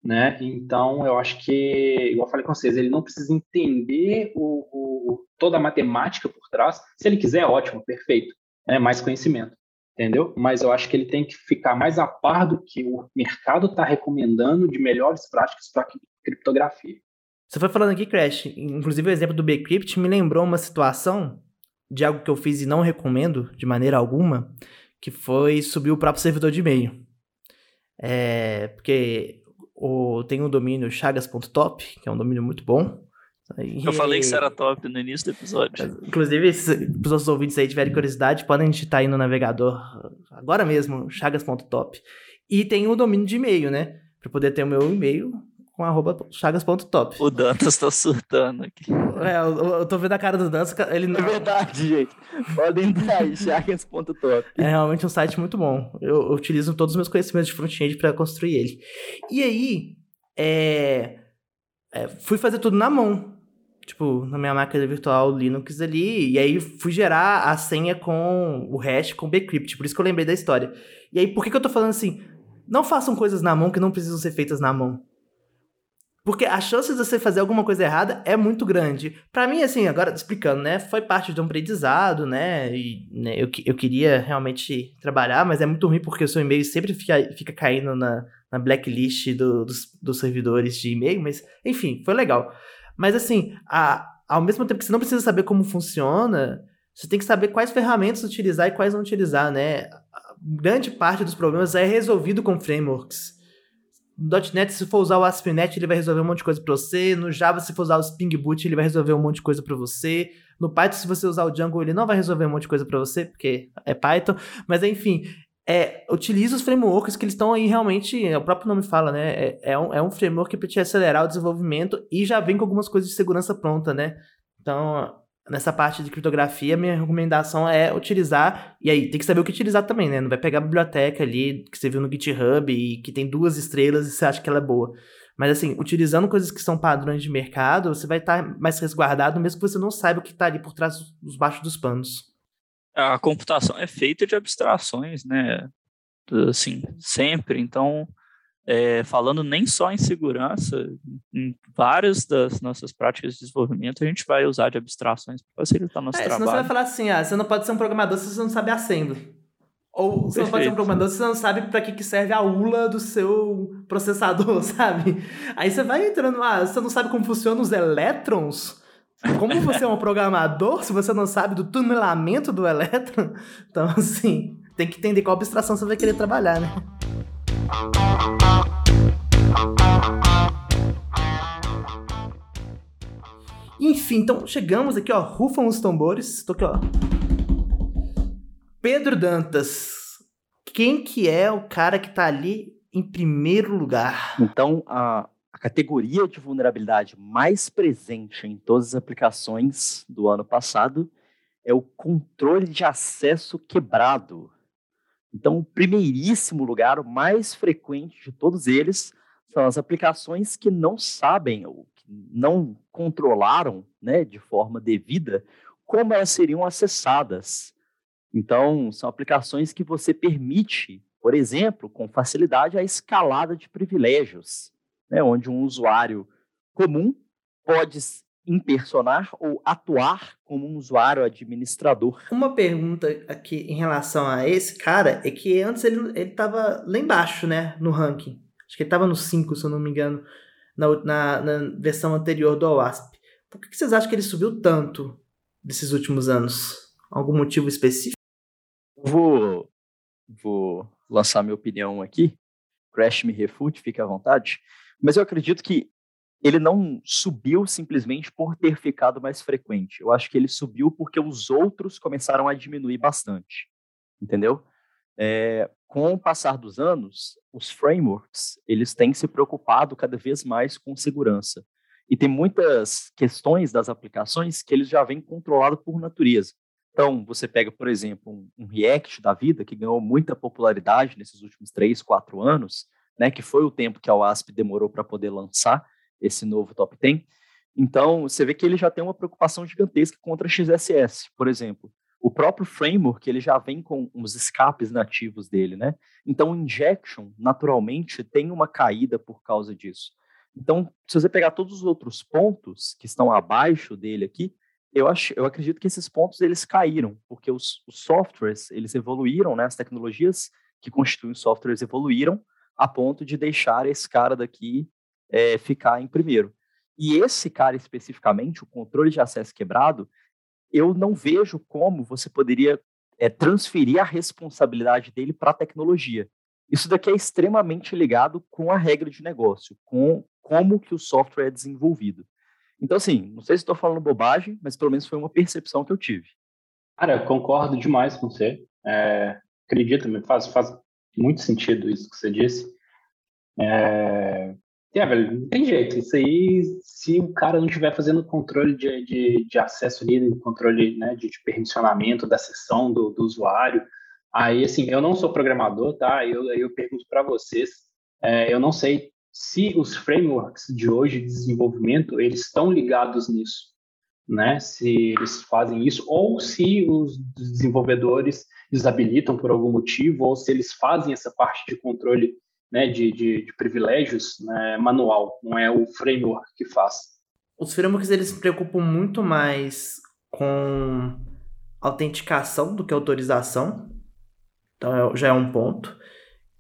né? Então, eu acho que, igual eu falei com vocês, ele não precisa entender o, o, toda a matemática por trás. Se ele quiser, ótimo, perfeito, né? mais conhecimento, entendeu? Mas eu acho que ele tem que ficar mais a par do que o mercado está recomendando de melhores práticas para criptografia. Você foi falando aqui, Crash, inclusive o exemplo do Bcrypt me lembrou uma situação de algo que eu fiz e não recomendo de maneira alguma, que foi subir o próprio servidor de e-mail. É, porque o, tem um domínio chagas.top, que é um domínio muito bom. E... Eu falei que isso era top no início do episódio. Inclusive, se os nossos ouvintes aí tiverem curiosidade, podem digitar aí no navegador agora mesmo, chagas.top. E tem o domínio de e-mail, né? Para poder ter o meu e-mail com arroba chagas.top. O Dantas tá surtando aqui. É, eu, eu tô vendo a cara do Dantas. Ele não... É verdade, gente. Podem entrar aí, chagas.top. É realmente um site muito bom. Eu, eu utilizo todos os meus conhecimentos de front-end para construir ele. E aí, é, é, fui fazer tudo na mão. Tipo, na minha máquina virtual Linux ali. E aí fui gerar a senha com o hash com bcrypt. Por isso que eu lembrei da história. E aí, por que, que eu tô falando assim? Não façam coisas na mão que não precisam ser feitas na mão. Porque a chance de você fazer alguma coisa errada é muito grande. Para mim, assim, agora explicando, né? Foi parte de um aprendizado, né? E né, eu, eu queria realmente trabalhar, mas é muito ruim porque o seu e-mail sempre fica, fica caindo na, na blacklist do, dos, dos servidores de e-mail. Mas, enfim, foi legal. Mas, assim, a, ao mesmo tempo que você não precisa saber como funciona, você tem que saber quais ferramentas utilizar e quais não utilizar, né? grande parte dos problemas é resolvido com frameworks. No .NET, se for usar o ASP.NET, ele vai resolver um monte de coisa para você. No Java, se for usar o Spring Boot, ele vai resolver um monte de coisa para você. No Python, se você usar o Django, ele não vai resolver um monte de coisa para você, porque é Python. Mas enfim, é, utiliza os frameworks que eles estão aí realmente, o próprio nome fala, né? É, é, um, é um framework para te acelerar o desenvolvimento e já vem com algumas coisas de segurança pronta, né? Então, nessa parte de criptografia, minha recomendação é utilizar, e aí tem que saber o que utilizar também, né? Não vai pegar a biblioteca ali que você viu no GitHub e que tem duas estrelas e você acha que ela é boa. Mas assim, utilizando coisas que são padrões de mercado, você vai estar tá mais resguardado, mesmo que você não saiba o que está ali por trás dos baixos dos panos. A computação é feita de abstrações, né? Assim, sempre. Então, é, falando nem só em segurança, em várias das nossas práticas de desenvolvimento, a gente vai usar de abstrações para facilitar nosso é, trabalho. Senão você vai falar assim, ah, você não pode ser um programador se você não sabe assembly. Ou você Perfeito. não pode ser um programador se você não sabe para que, que serve a ULA do seu processador, sabe? Aí você vai entrando, ah, você não sabe como funcionam os elétrons? Como você é um programador se você não sabe do tunelamento do elétron? Então, assim, tem que entender qual abstração você vai querer trabalhar, né? Enfim, então chegamos aqui, ó. Rufam os tambores. Tô aqui, ó. Pedro Dantas. Quem que é o cara que tá ali em primeiro lugar? Então, a, a categoria de vulnerabilidade mais presente em todas as aplicações do ano passado é o controle de acesso quebrado. Então, o primeiríssimo lugar, o mais frequente de todos eles, são as aplicações que não sabem não controlaram né, de forma devida como elas seriam acessadas. Então, são aplicações que você permite, por exemplo, com facilidade, a escalada de privilégios, né, onde um usuário comum pode impersonar ou atuar como um usuário administrador. Uma pergunta aqui em relação a esse cara é que antes ele, ele tava lá embaixo, né, no ranking. Acho que ele tava no 5, se eu não me engano, na, na, na versão anterior do OWASP. Por que, que vocês acham que ele subiu tanto desses últimos anos? Algum motivo específico? Vou, vou lançar minha opinião aqui. Crash me refute, fique à vontade. Mas eu acredito que ele não subiu simplesmente por ter ficado mais frequente. Eu acho que ele subiu porque os outros começaram a diminuir bastante, entendeu? É, com o passar dos anos, os frameworks eles têm se preocupado cada vez mais com segurança. E tem muitas questões das aplicações que eles já vêm controlados por natureza. Então, você pega, por exemplo, um, um, React da vida, que ganhou muita popularidade nesses últimos três, quatro anos, né, que foi o tempo que a OASP demorou para poder lançar esse novo top 10. Então, você vê que ele já tem uma preocupação gigantesca contra XSS, por exemplo. O próprio framework, ele já vem com uns escapes nativos dele, né? Então, o injection, naturalmente, tem uma caída por causa disso. Então, se você pegar todos os outros pontos que estão abaixo dele aqui, eu, acho, eu acredito que esses pontos eles caíram, porque os, os softwares eles evoluíram, né? As tecnologias que constituem softwares evoluíram a ponto de deixar esse cara daqui é, ficar em primeiro. E esse cara especificamente, o controle de acesso quebrado, eu não vejo como você poderia é, transferir a responsabilidade dele para a tecnologia. Isso daqui é extremamente ligado com a regra de negócio, com como que o software é desenvolvido. Então, assim, não sei se estou falando bobagem, mas pelo menos foi uma percepção que eu tive. Cara, eu concordo demais com você. É, acredito, faz, faz muito sentido isso que você disse. É, é, velho, não tem jeito. Isso aí, se o cara não estiver fazendo controle de, de, de, acesso ali, controle né, de, de permissionamento da sessão do, do, usuário, aí, assim, eu não sou programador, tá? Eu, eu pergunto para vocês, é, eu não sei se os frameworks de hoje de desenvolvimento, eles estão ligados nisso, né? Se eles fazem isso, ou se os desenvolvedores desabilitam por algum motivo, ou se eles fazem essa parte de controle né, de, de, de privilégios né, manual, não é o framework que faz. Os frameworks eles se preocupam muito mais com autenticação do que autorização, então é, já é um ponto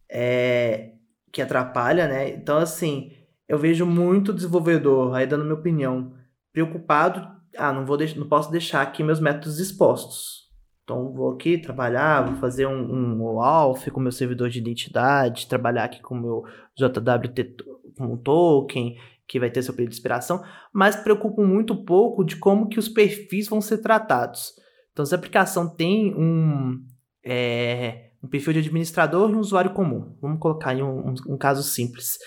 é, que atrapalha, né? Então assim, eu vejo muito desenvolvedor, aí dando minha opinião, preocupado, ah, não vou não posso deixar aqui meus métodos expostos. Então, vou aqui trabalhar, vou fazer um, um OAuth com meu servidor de identidade, trabalhar aqui com o meu JWT com um token, que vai ter seu período de inspiração, mas preocupo muito pouco de como que os perfis vão ser tratados. Então, se a aplicação tem um, é, um perfil de administrador e um usuário comum, vamos colocar em um, um, caso simples.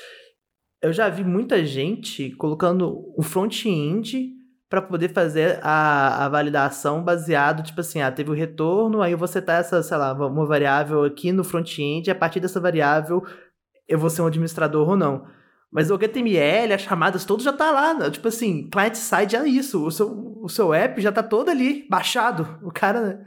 Eu já vi muita gente colocando um front-end para poder fazer a, a validação baseado, tipo assim, ah, teve o retorno, aí você tá essa, sei lá, uma variável aqui no front-end, e a partir dessa variável eu vou ser um administrador ou não. Mas o HTML, as chamadas, tudo já tá lá, né? tipo assim, client-side é isso, o seu, o seu app já tá todo ali, baixado. O cara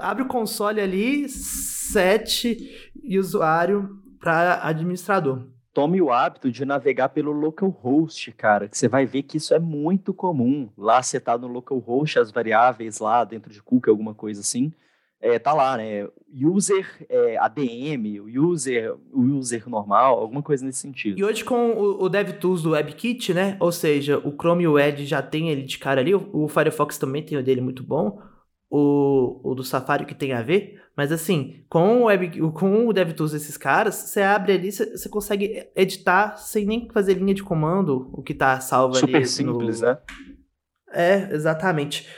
abre o console ali, set e usuário para administrador tome o hábito de navegar pelo localhost, cara, que você vai ver que isso é muito comum. Lá você tá no localhost, as variáveis lá dentro de cookie, alguma coisa assim, é, tá lá, né? User é, ADM, user, user normal, alguma coisa nesse sentido. E hoje com o, DevTools do WebKit, né? Ou seja, o Chrome e o Edge já tem ele de cara ali, o Firefox também tem o dele muito bom o, o do Safari que tem a ver, mas assim, com o, web, com o DevTools desses caras, você abre ali, você, você consegue editar sem nem fazer linha de comando, o que tá salvo Super ali. Super simples, no... né? É, exatamente.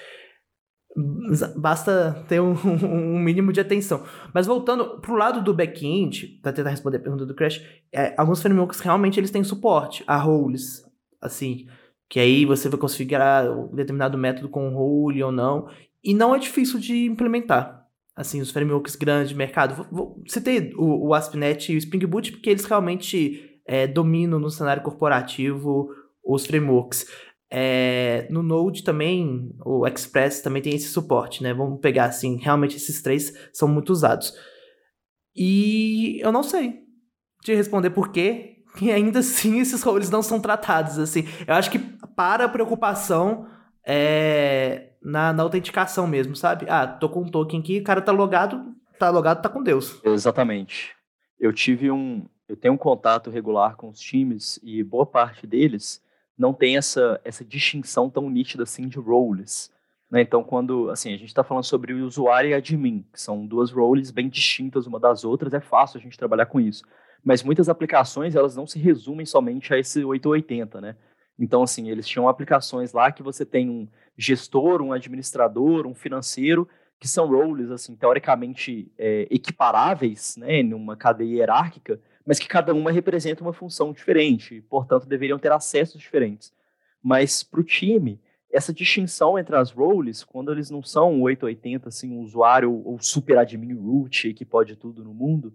Basta ter um, um, mínimo de atenção. Mas voltando pro lado do back-end, para tentar responder a pergunta do Crash, é, alguns frameworks realmente eles têm suporte a roles, assim, que aí você vai configurar um determinado método com role ou não, e não é difícil de implementar. Assim, os frameworks grandes de mercado. Vou, citei o, o ASP.NET e o Spring Boot porque eles realmente é, dominam no cenário corporativo os frameworks. É, no Node também, o Express também tem esse suporte, né? Vamos pegar assim, realmente esses três são muito usados. E eu não sei te responder por quê, e ainda assim esses roles não são tratados, assim. Eu acho que para a preocupação é, na, na autenticação mesmo, sabe? Ah, tô com um token aqui, o cara tá logado, tá logado, tá com Deus. Exatamente. Eu tive um. Eu tenho um contato regular com os times e boa parte deles não tem essa, essa distinção tão nítida assim de roles. Né? Então, quando assim, a gente está falando sobre o usuário e admin, que são duas roles bem distintas uma das outras, é fácil a gente trabalhar com isso. Mas muitas aplicações, elas não se resumem somente a esse 880, né? Então, assim, eles tinham aplicações lá que você tem um gestor, um administrador, um financeiro, que são roles, assim, teoricamente é, equiparáveis, né, numa cadeia hierárquica, mas que cada uma representa uma função diferente, e, portanto, deveriam ter acessos diferentes. Mas para o time, essa distinção entre as roles, quando eles não são 880, assim, um usuário ou super admin root que pode tudo no mundo,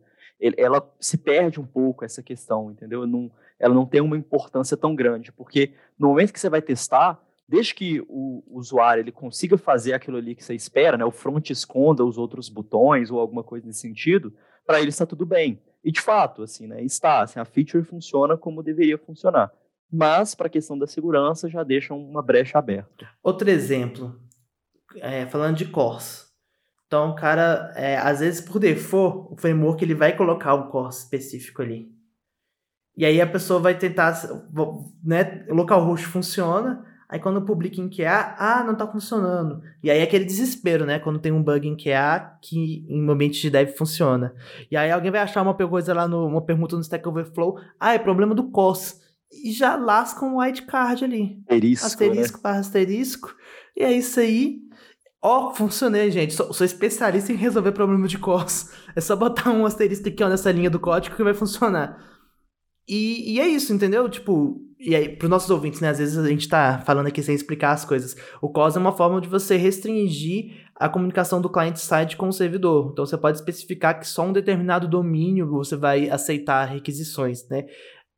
ela se perde um pouco essa questão, entendeu? Não, ela não tem uma importância tão grande, porque no momento que você vai testar, desde que o usuário ele consiga fazer aquilo ali que você espera, né, o front esconda os outros botões ou alguma coisa nesse sentido, para ele está tudo bem. E de fato, assim, né, está, assim, a feature funciona como deveria funcionar. Mas para a questão da segurança já deixa uma brecha aberta. Outro exemplo, é, falando de cores. Então, o cara, é, às vezes por default, o framework ele vai colocar um core específico ali. E aí a pessoa vai tentar, né, o localhost funciona, aí quando publica em QA, ah, não tá funcionando. E aí é aquele desespero, né, quando tem um bug em QA que em momentos de dev funciona. E aí alguém vai achar uma coisa lá, no, uma pergunta no Stack Overflow, ah, é problema do COS. E já lasca um wildcard ali. Asterisco, asterisco né? para asterisco. E é isso aí. Ó, oh, funcionei, gente. Sou, sou, especialista em resolver problemas de COS. É só botar um asterisco aqui ó, nessa linha do código que vai funcionar. E, e é isso, entendeu? Tipo, e aí, para os nossos ouvintes, né? Às vezes a gente tá falando aqui sem explicar as coisas. O COS é uma forma de você restringir a comunicação do client-side com o servidor. Então, você pode especificar que só um determinado domínio você vai aceitar requisições, né?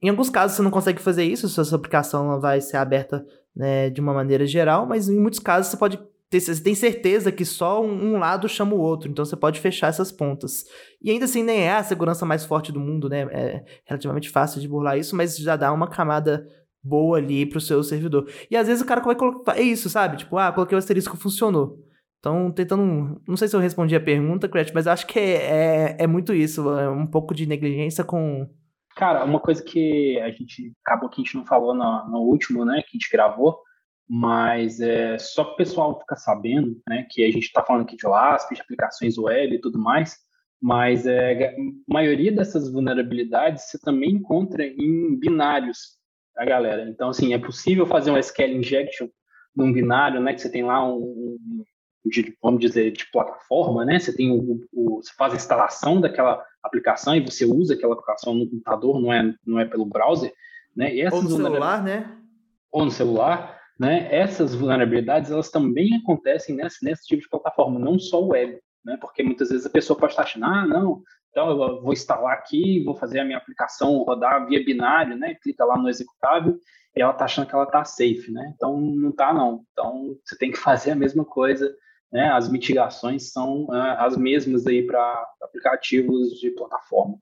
Em alguns casos, você não consegue fazer isso, sua aplicação vai ser aberta né, de uma maneira geral, mas em muitos casos você pode você tem certeza que só um, lado chama o outro, então você pode fechar essas pontas. E ainda assim, nem é a segurança mais forte do mundo, né? É relativamente fácil de burlar isso, mas já dá uma camada boa ali pro seu servidor. E às vezes o cara vai colocar. É isso, sabe? Tipo, ah, coloquei o asterisco, funcionou. Então, tentando. Não sei se eu respondi a pergunta, Cret, mas acho que é, é, é, muito isso. É um pouco de negligência com. Cara, uma coisa que a gente acabou que a gente não falou no, no último, né, que a gente gravou, mas é só para o pessoal ficar sabendo, né, que a gente está falando aqui de OASP, de aplicações web e tudo mais, mas é, a maioria dessas vulnerabilidades você também encontra em binários, tá, galera? Então, assim, é possível fazer um SQL injection num binário, né, que você tem lá um, um de, vamos dizer, de plataforma, né? Você tem o, o, você faz a instalação daquela aplicação e você usa aquela aplicação no computador, não é, não é pelo browser, né? Ou no celular, né? Ou no celular né, essas vulnerabilidades elas também acontecem nesse, nesse tipo de plataforma, não só web, né, porque muitas vezes a pessoa pode estar achando, ah, não, então eu vou instalar aqui, vou fazer a minha aplicação rodar via binário, né, clica lá no executável e ela está achando que ela está safe, né, então não está não, então você tem que fazer a mesma coisa, né, as mitigações são uh, as mesmas aí para aplicativos de plataforma.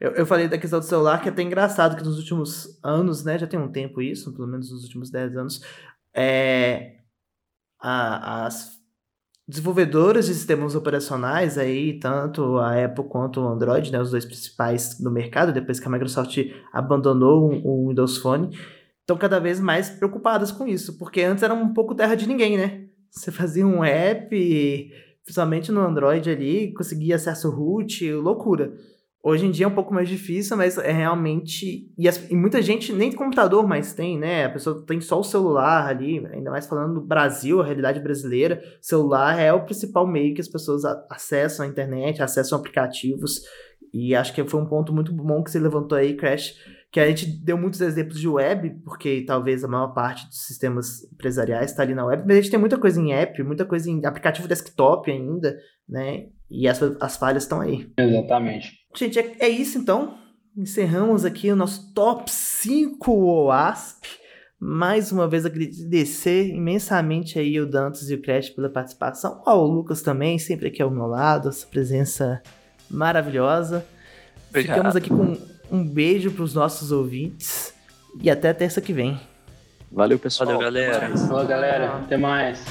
Eu, eu falei da questão do celular, que é até engraçado que nos últimos anos, né, já tem um tempo isso, pelo menos nos últimos 10 anos, é, a, as desenvolvedoras de sistemas operacionais aí, tanto a Apple quanto o Android, né, os dois principais no mercado, depois que a Microsoft abandonou o Windows Phone, estão cada vez mais preocupadas com isso, porque antes era um pouco terra de ninguém, né? Você fazia um app, principalmente no Android ali, conseguia acesso root, loucura. Hoje em dia é um pouco mais difícil, mas é realmente. E, as, e, muita gente nem computador mais tem, né? A pessoa tem só o celular ali, ainda mais falando do Brasil, a realidade brasileira. Celular é o principal meio que as pessoas acessam a internet, acessam aplicativos. E acho que foi um ponto muito bom que você levantou aí, Crash, que a gente deu muitos exemplos de web, porque talvez a maior parte dos sistemas empresariais está ali na web, mas a gente tem muita coisa em app, muita coisa em aplicativo desktop ainda, né? E as, as falhas estão aí. Exatamente. Gente, é, é isso então. Encerramos aqui o nosso top 5 OASP. Mais uma vez agradecer imensamente aí o Dantas e o Crash pela participação. Ó, o Lucas também, sempre aqui ao meu lado, essa presença maravilhosa. Obrigado. Ficamos aqui com um beijo para os nossos ouvintes e até terça que vem. Valeu, pessoal. Valeu, galera. Valeu, galera. Até mais.